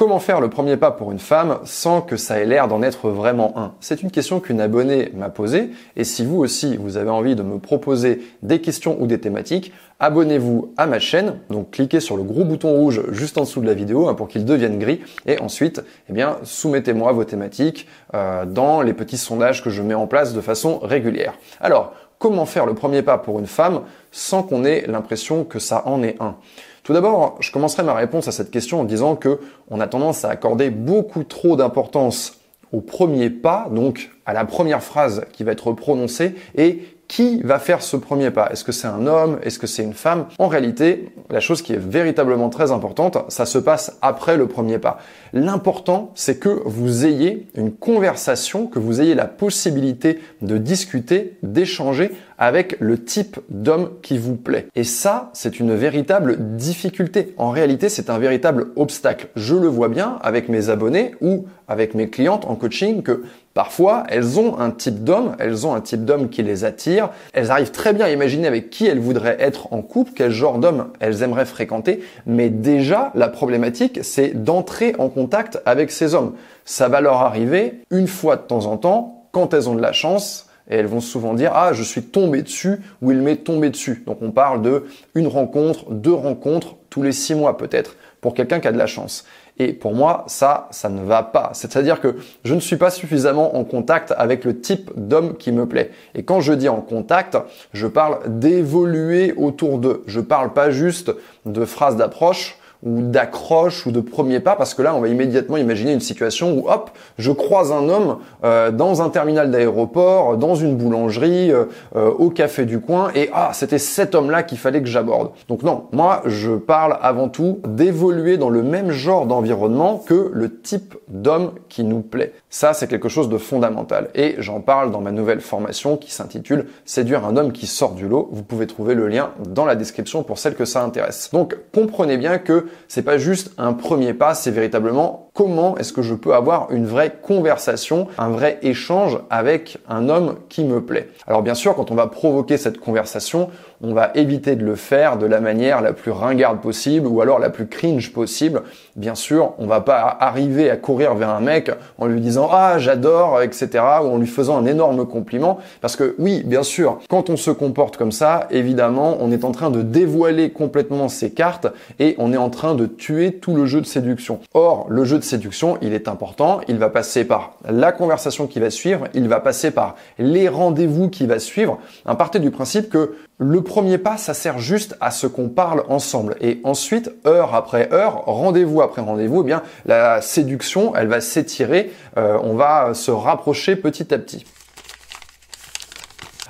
Comment faire le premier pas pour une femme sans que ça ait l'air d'en être vraiment un? C'est une question qu'une abonnée m'a posée et si vous aussi vous avez envie de me proposer des questions ou des thématiques, abonnez-vous à ma chaîne, donc cliquez sur le gros bouton rouge juste en dessous de la vidéo hein, pour qu'il devienne gris. Et ensuite eh bien soumettez-moi vos thématiques euh, dans les petits sondages que je mets en place de façon régulière. Alors, comment faire le premier pas pour une femme sans qu'on ait l'impression que ça en est un? Tout d'abord, je commencerai ma réponse à cette question en disant que on a tendance à accorder beaucoup trop d'importance au premier pas, donc à la première phrase qui va être prononcée, et qui va faire ce premier pas? Est-ce que c'est un homme? Est-ce que c'est une femme? En réalité, la chose qui est véritablement très importante, ça se passe après le premier pas. L'important, c'est que vous ayez une conversation, que vous ayez la possibilité de discuter, d'échanger avec le type d'homme qui vous plaît. Et ça, c'est une véritable difficulté. En réalité, c'est un véritable obstacle. Je le vois bien avec mes abonnés ou avec mes clientes en coaching que Parfois, elles ont un type d'homme, elles ont un type d'homme qui les attire, elles arrivent très bien à imaginer avec qui elles voudraient être en couple, quel genre d'homme elles aimeraient fréquenter, mais déjà, la problématique, c'est d'entrer en contact avec ces hommes. Ça va leur arriver une fois de temps en temps, quand elles ont de la chance, et elles vont souvent dire ah je suis tombé dessus ou il m'est tombé dessus. Donc on parle de une rencontre, deux rencontres tous les six mois peut-être pour quelqu'un qui a de la chance. Et pour moi, ça, ça ne va pas. C'est-à-dire que je ne suis pas suffisamment en contact avec le type d'homme qui me plaît. Et quand je dis en contact, je parle d'évoluer autour d'eux. Je parle pas juste de phrases d'approche ou d'accroche ou de premier pas parce que là on va immédiatement imaginer une situation où hop je croise un homme euh, dans un terminal d'aéroport dans une boulangerie euh, euh, au café du coin et ah c'était cet homme là qu'il fallait que j'aborde. Donc non moi je parle avant tout d'évoluer dans le même genre d'environnement que le type d'homme qui nous plaît. Ça c'est quelque chose de fondamental. Et j'en parle dans ma nouvelle formation qui s'intitule séduire un homme qui sort du lot vous pouvez trouver le lien dans la description pour celles que ça intéresse. Donc comprenez bien que c'est pas juste un premier pas, c'est véritablement comment est-ce que je peux avoir une vraie conversation, un vrai échange avec un homme qui me plaît. Alors bien sûr, quand on va provoquer cette conversation, on va éviter de le faire de la manière la plus ringarde possible ou alors la plus cringe possible. Bien sûr, on va pas arriver à courir vers un mec en lui disant ah j'adore etc ou en lui faisant un énorme compliment parce que oui bien sûr quand on se comporte comme ça évidemment on est en train de dévoiler complètement ses cartes et on est en train de tuer tout le jeu de séduction. Or le jeu de séduction il est important, il va passer par la conversation qui va suivre, il va passer par les rendez-vous qui va suivre. À partir du principe que le premier pas, ça sert juste à ce qu'on parle ensemble. Et ensuite, heure après heure, rendez-vous après rendez-vous, eh bien, la séduction, elle va s'étirer, euh, on va se rapprocher petit à petit.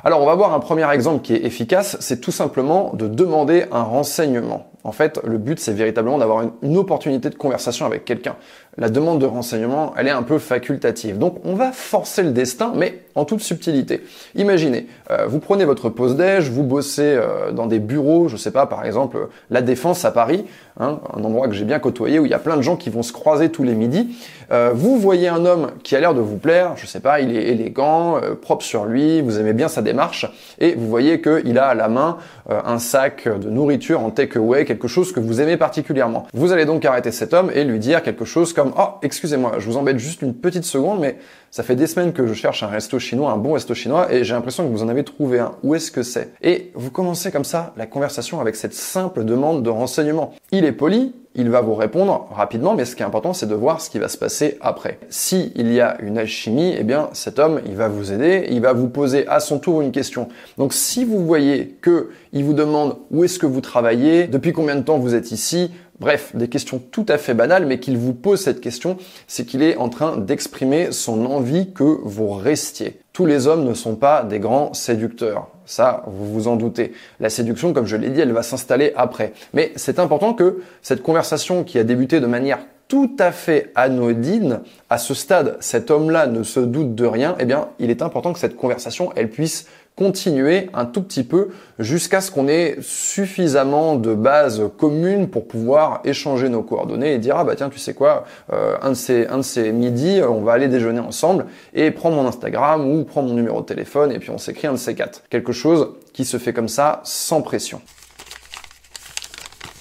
Alors, on va voir un premier exemple qui est efficace, c'est tout simplement de demander un renseignement. En fait, le but, c'est véritablement d'avoir une, opportunité de conversation avec quelqu'un. La demande de renseignement, elle est un peu facultative. Donc, on va forcer le destin, mais en toute subtilité. Imaginez, euh, vous prenez votre pause déj, vous bossez euh, dans des bureaux, je sais pas, par exemple, la Défense à Paris, hein, un endroit que j'ai bien côtoyé où il y a plein de gens qui vont se croiser tous les midis. Euh, vous voyez un homme qui a l'air de vous plaire, je sais pas, il est élégant, propre sur lui, vous aimez bien sa démarche, et vous voyez qu'il a à la main un sac de nourriture en takeaway quelque chose que vous aimez particulièrement. Vous allez donc arrêter cet homme et lui dire quelque chose comme "Oh, excusez-moi, je vous embête juste une petite seconde mais ça fait des semaines que je cherche un resto chinois, un bon resto chinois et j'ai l'impression que vous en avez trouvé un. Où est-ce que c'est? Et vous commencez comme ça la conversation avec cette simple demande de renseignement. Il est poli, il va vous répondre rapidement, mais ce qui est important, c'est de voir ce qui va se passer après. Si il y a une alchimie, eh bien, cet homme, il va vous aider, il va vous poser à son tour une question. Donc, si vous voyez que il vous demande où est-ce que vous travaillez, depuis combien de temps vous êtes ici, Bref, des questions tout à fait banales, mais qu'il vous pose cette question, c'est qu'il est en train d'exprimer son envie que vous restiez. Tous les hommes ne sont pas des grands séducteurs. Ça, vous vous en doutez. La séduction, comme je l'ai dit, elle va s'installer après. Mais c'est important que cette conversation qui a débuté de manière tout à fait anodine, à ce stade, cet homme-là ne se doute de rien, eh bien, il est important que cette conversation, elle puisse continuer un tout petit peu jusqu'à ce qu'on ait suffisamment de bases communes pour pouvoir échanger nos coordonnées et dire ah bah tiens tu sais quoi euh, un de ces un de ces midis on va aller déjeuner ensemble et prends mon Instagram ou prends mon numéro de téléphone et puis on s'écrit un de ces quatre quelque chose qui se fait comme ça sans pression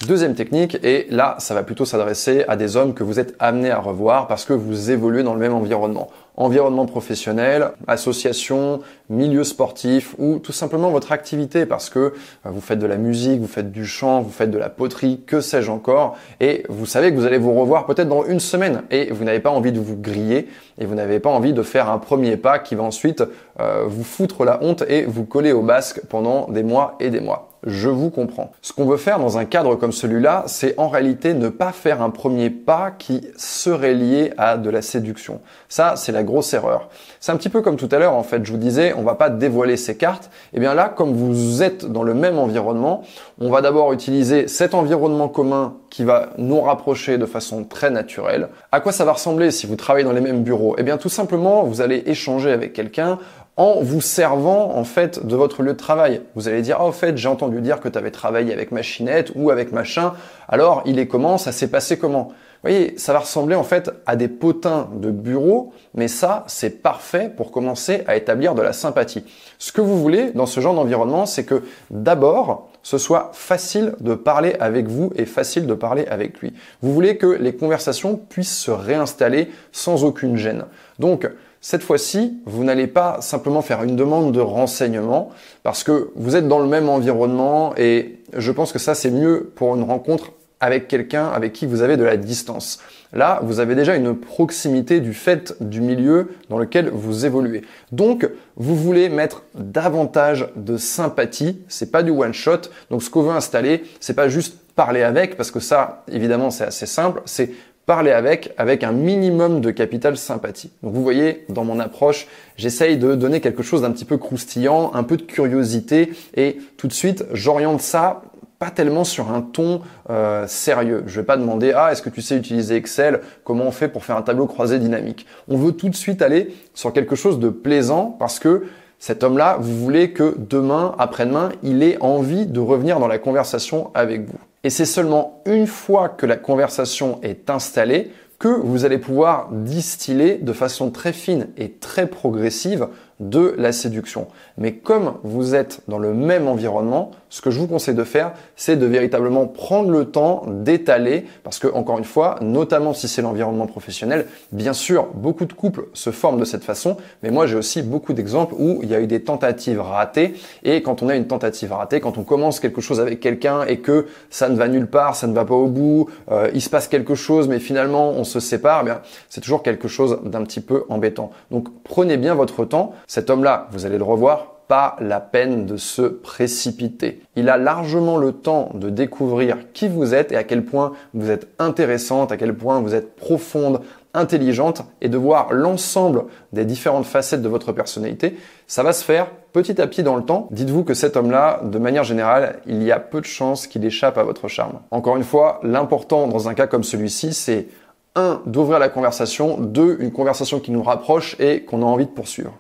Deuxième technique, et là, ça va plutôt s'adresser à des hommes que vous êtes amenés à revoir parce que vous évoluez dans le même environnement. Environnement professionnel, association, milieu sportif ou tout simplement votre activité parce que euh, vous faites de la musique, vous faites du chant, vous faites de la poterie, que sais-je encore, et vous savez que vous allez vous revoir peut-être dans une semaine et vous n'avez pas envie de vous griller et vous n'avez pas envie de faire un premier pas qui va ensuite euh, vous foutre la honte et vous coller au basque pendant des mois et des mois je vous comprends. Ce qu'on veut faire dans un cadre comme celui-là, c'est en réalité ne pas faire un premier pas qui serait lié à de la séduction. Ça, c'est la grosse erreur. C'est un petit peu comme tout à l'heure, en fait, je vous disais, on va pas dévoiler ses cartes. Et eh bien là, comme vous êtes dans le même environnement, on va d'abord utiliser cet environnement commun qui va nous rapprocher de façon très naturelle. À quoi ça va ressembler si vous travaillez dans les mêmes bureaux? Eh bien, tout simplement, vous allez échanger avec quelqu'un en vous servant en fait de votre lieu de travail. Vous allez dire, ah, au fait, j'ai entendu dire que tu avais travaillé avec machinette ou avec machin. Alors, il est comment? Ça s'est passé comment? Vous voyez, ça va ressembler en fait à des potins de bureau, mais ça, c'est parfait pour commencer à établir de la sympathie. Ce que vous voulez dans ce genre d'environnement, c'est que d'abord, ce soit facile de parler avec vous et facile de parler avec lui. Vous voulez que les conversations puissent se réinstaller sans aucune gêne. Donc, cette fois-ci, vous n'allez pas simplement faire une demande de renseignement parce que vous êtes dans le même environnement et je pense que ça c'est mieux pour une rencontre avec quelqu'un avec qui vous avez de la distance. Là, vous avez déjà une proximité du fait du milieu dans lequel vous évoluez. Donc, vous voulez mettre davantage de sympathie. C'est pas du one shot. Donc, ce qu'on veut installer, c'est pas juste parler avec, parce que ça, évidemment, c'est assez simple. C'est parler avec, avec un minimum de capital sympathie. Donc vous voyez, dans mon approche, j'essaye de donner quelque chose d'un petit peu croustillant, un peu de curiosité, et tout de suite, j'oriente ça pas tellement sur un ton euh, sérieux. Je vais pas demander ah est-ce que tu sais utiliser Excel? Comment on fait pour faire un tableau croisé dynamique? On veut tout de suite aller sur quelque chose de plaisant parce que cet homme-là, vous voulez que demain, après-demain, il ait envie de revenir dans la conversation avec vous. Et c'est seulement une fois que la conversation est installée que vous allez pouvoir distiller de façon très fine et très progressive de la séduction. Mais comme vous êtes dans le même environnement, ce que je vous conseille de faire, c'est de véritablement prendre le temps d'étaler, parce que encore une fois, notamment si c'est l'environnement professionnel, bien sûr, beaucoup de couples se forment de cette façon, mais moi j'ai aussi beaucoup d'exemples où il y a eu des tentatives ratées, et quand on a une tentative ratée, quand on commence quelque chose avec quelqu'un et que ça ne va nulle part, ça ne va pas au bout, euh, il se passe quelque chose, mais finalement on se sépare, eh bien c'est toujours quelque chose d'un petit peu embêtant. Donc prenez bien votre temps. Cet homme-là, vous allez le revoir, pas la peine de se précipiter. Il a largement le temps de découvrir qui vous êtes et à quel point vous êtes intéressante, à quel point vous êtes profonde, intelligente et de voir l'ensemble des différentes facettes de votre personnalité. Ça va se faire petit à petit dans le temps. Dites-vous que cet homme-là, de manière générale, il y a peu de chances qu'il échappe à votre charme. Encore une fois, l'important dans un cas comme celui-ci, c'est un, d'ouvrir la conversation, deux, une conversation qui nous rapproche et qu'on a envie de poursuivre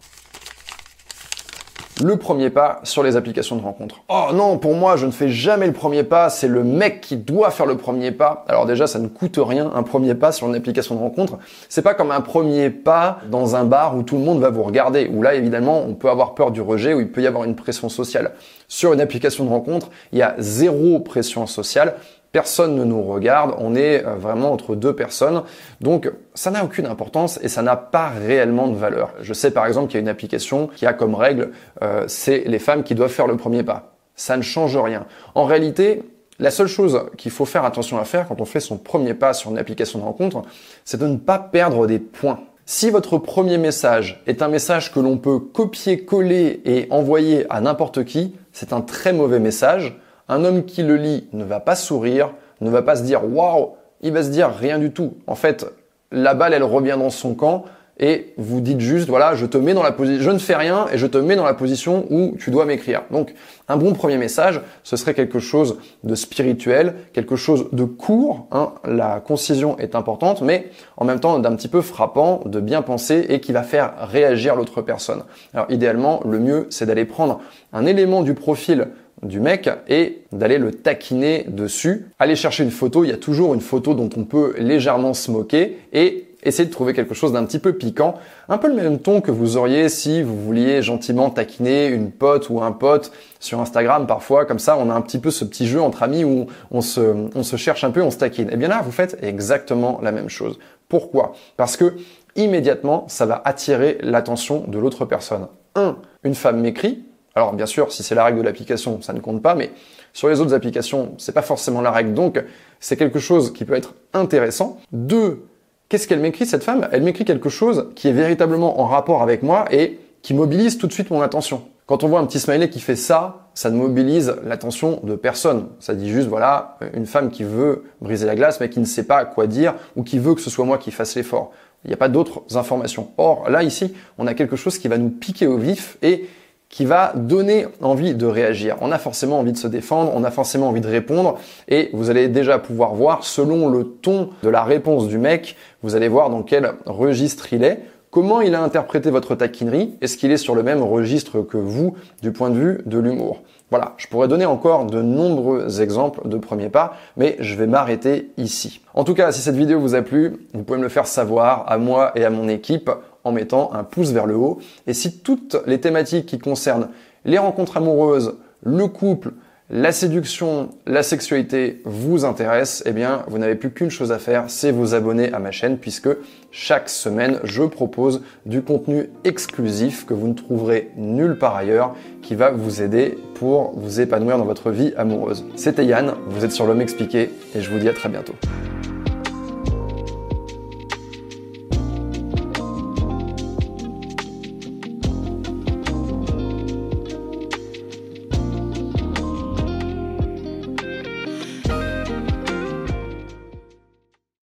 le premier pas sur les applications de rencontre. Oh non, pour moi, je ne fais jamais le premier pas, c'est le mec qui doit faire le premier pas. Alors déjà, ça ne coûte rien, un premier pas sur une application de rencontre. C'est pas comme un premier pas dans un bar où tout le monde va vous regarder, où là, évidemment, on peut avoir peur du rejet, où il peut y avoir une pression sociale. Sur une application de rencontre, il y a zéro pression sociale personne ne nous regarde, on est euh, vraiment entre deux personnes. Donc ça n'a aucune importance et ça n'a pas réellement de valeur. Je sais par exemple qu'il y a une application qui a comme règle, euh, c'est les femmes qui doivent faire le premier pas. Ça ne change rien. En réalité, la seule chose qu'il faut faire attention à faire quand on fait son premier pas sur une application de rencontre, c'est de ne pas perdre des points. Si votre premier message est un message que l'on peut copier-coller et envoyer à n'importe qui, c'est un très mauvais message un homme qui le lit ne va pas sourire, ne va pas se dire waouh, il va se dire rien du tout. En fait, la balle, elle revient dans son camp et vous dites juste voilà, je te mets dans la position, je ne fais rien et je te mets dans la position où tu dois m'écrire. Donc, un bon premier message, ce serait quelque chose de spirituel, quelque chose de court. Hein. La concision est importante, mais en même temps d'un petit peu frappant, de bien penser et qui va faire réagir l'autre personne. Alors, idéalement, le mieux, c'est d'aller prendre un élément du profil du mec et d'aller le taquiner dessus. Aller chercher une photo, il y a toujours une photo dont on peut légèrement se moquer et essayez de trouver quelque chose d'un petit peu piquant, un peu le même ton que vous auriez si vous vouliez gentiment taquiner une pote ou un pote sur Instagram parfois, comme ça on a un petit peu ce petit jeu entre amis où on se, on se cherche un peu, on se taquine. Et eh bien là, vous faites exactement la même chose. Pourquoi? Parce que immédiatement, ça va attirer l'attention de l'autre personne. Un, une femme m'écrit. Alors bien sûr, si c'est la règle de l'application, ça ne compte pas, mais sur les autres applications, c'est pas forcément la règle. Donc, c'est quelque chose qui peut être intéressant. Deux, qu'est-ce qu'elle m'écrit cette femme? Elle m'écrit quelque chose qui est véritablement en rapport avec moi et qui mobilise tout de suite mon attention. Quand on voit un petit smiley qui fait ça, ça ne mobilise l'attention de personne. Ça dit juste, voilà, une femme qui veut briser la glace, mais qui ne sait pas quoi dire, ou qui veut que ce soit moi qui fasse l'effort. Il n'y a pas d'autres informations. Or, là, ici, on a quelque chose qui va nous piquer au vif et qui va donner envie de réagir. On a forcément envie de se défendre, on a forcément envie de répondre, et vous allez déjà pouvoir voir, selon le ton de la réponse du mec, vous allez voir dans quel registre il est, comment il a interprété votre taquinerie, est-ce qu'il est sur le même registre que vous du point de vue de l'humour. Voilà, je pourrais donner encore de nombreux exemples de premiers pas, mais je vais m'arrêter ici. En tout cas, si cette vidéo vous a plu, vous pouvez me le faire savoir à moi et à mon équipe en mettant un pouce vers le haut. Et si toutes les thématiques qui concernent les rencontres amoureuses, le couple, la séduction, la sexualité vous intéressent, eh bien, vous n'avez plus qu'une chose à faire, c'est vous abonner à ma chaîne puisque chaque semaine, je propose du contenu exclusif que vous ne trouverez nulle part ailleurs qui va vous aider pour vous épanouir dans votre vie amoureuse. C'était Yann, vous êtes sur l'homme expliqué et je vous dis à très bientôt.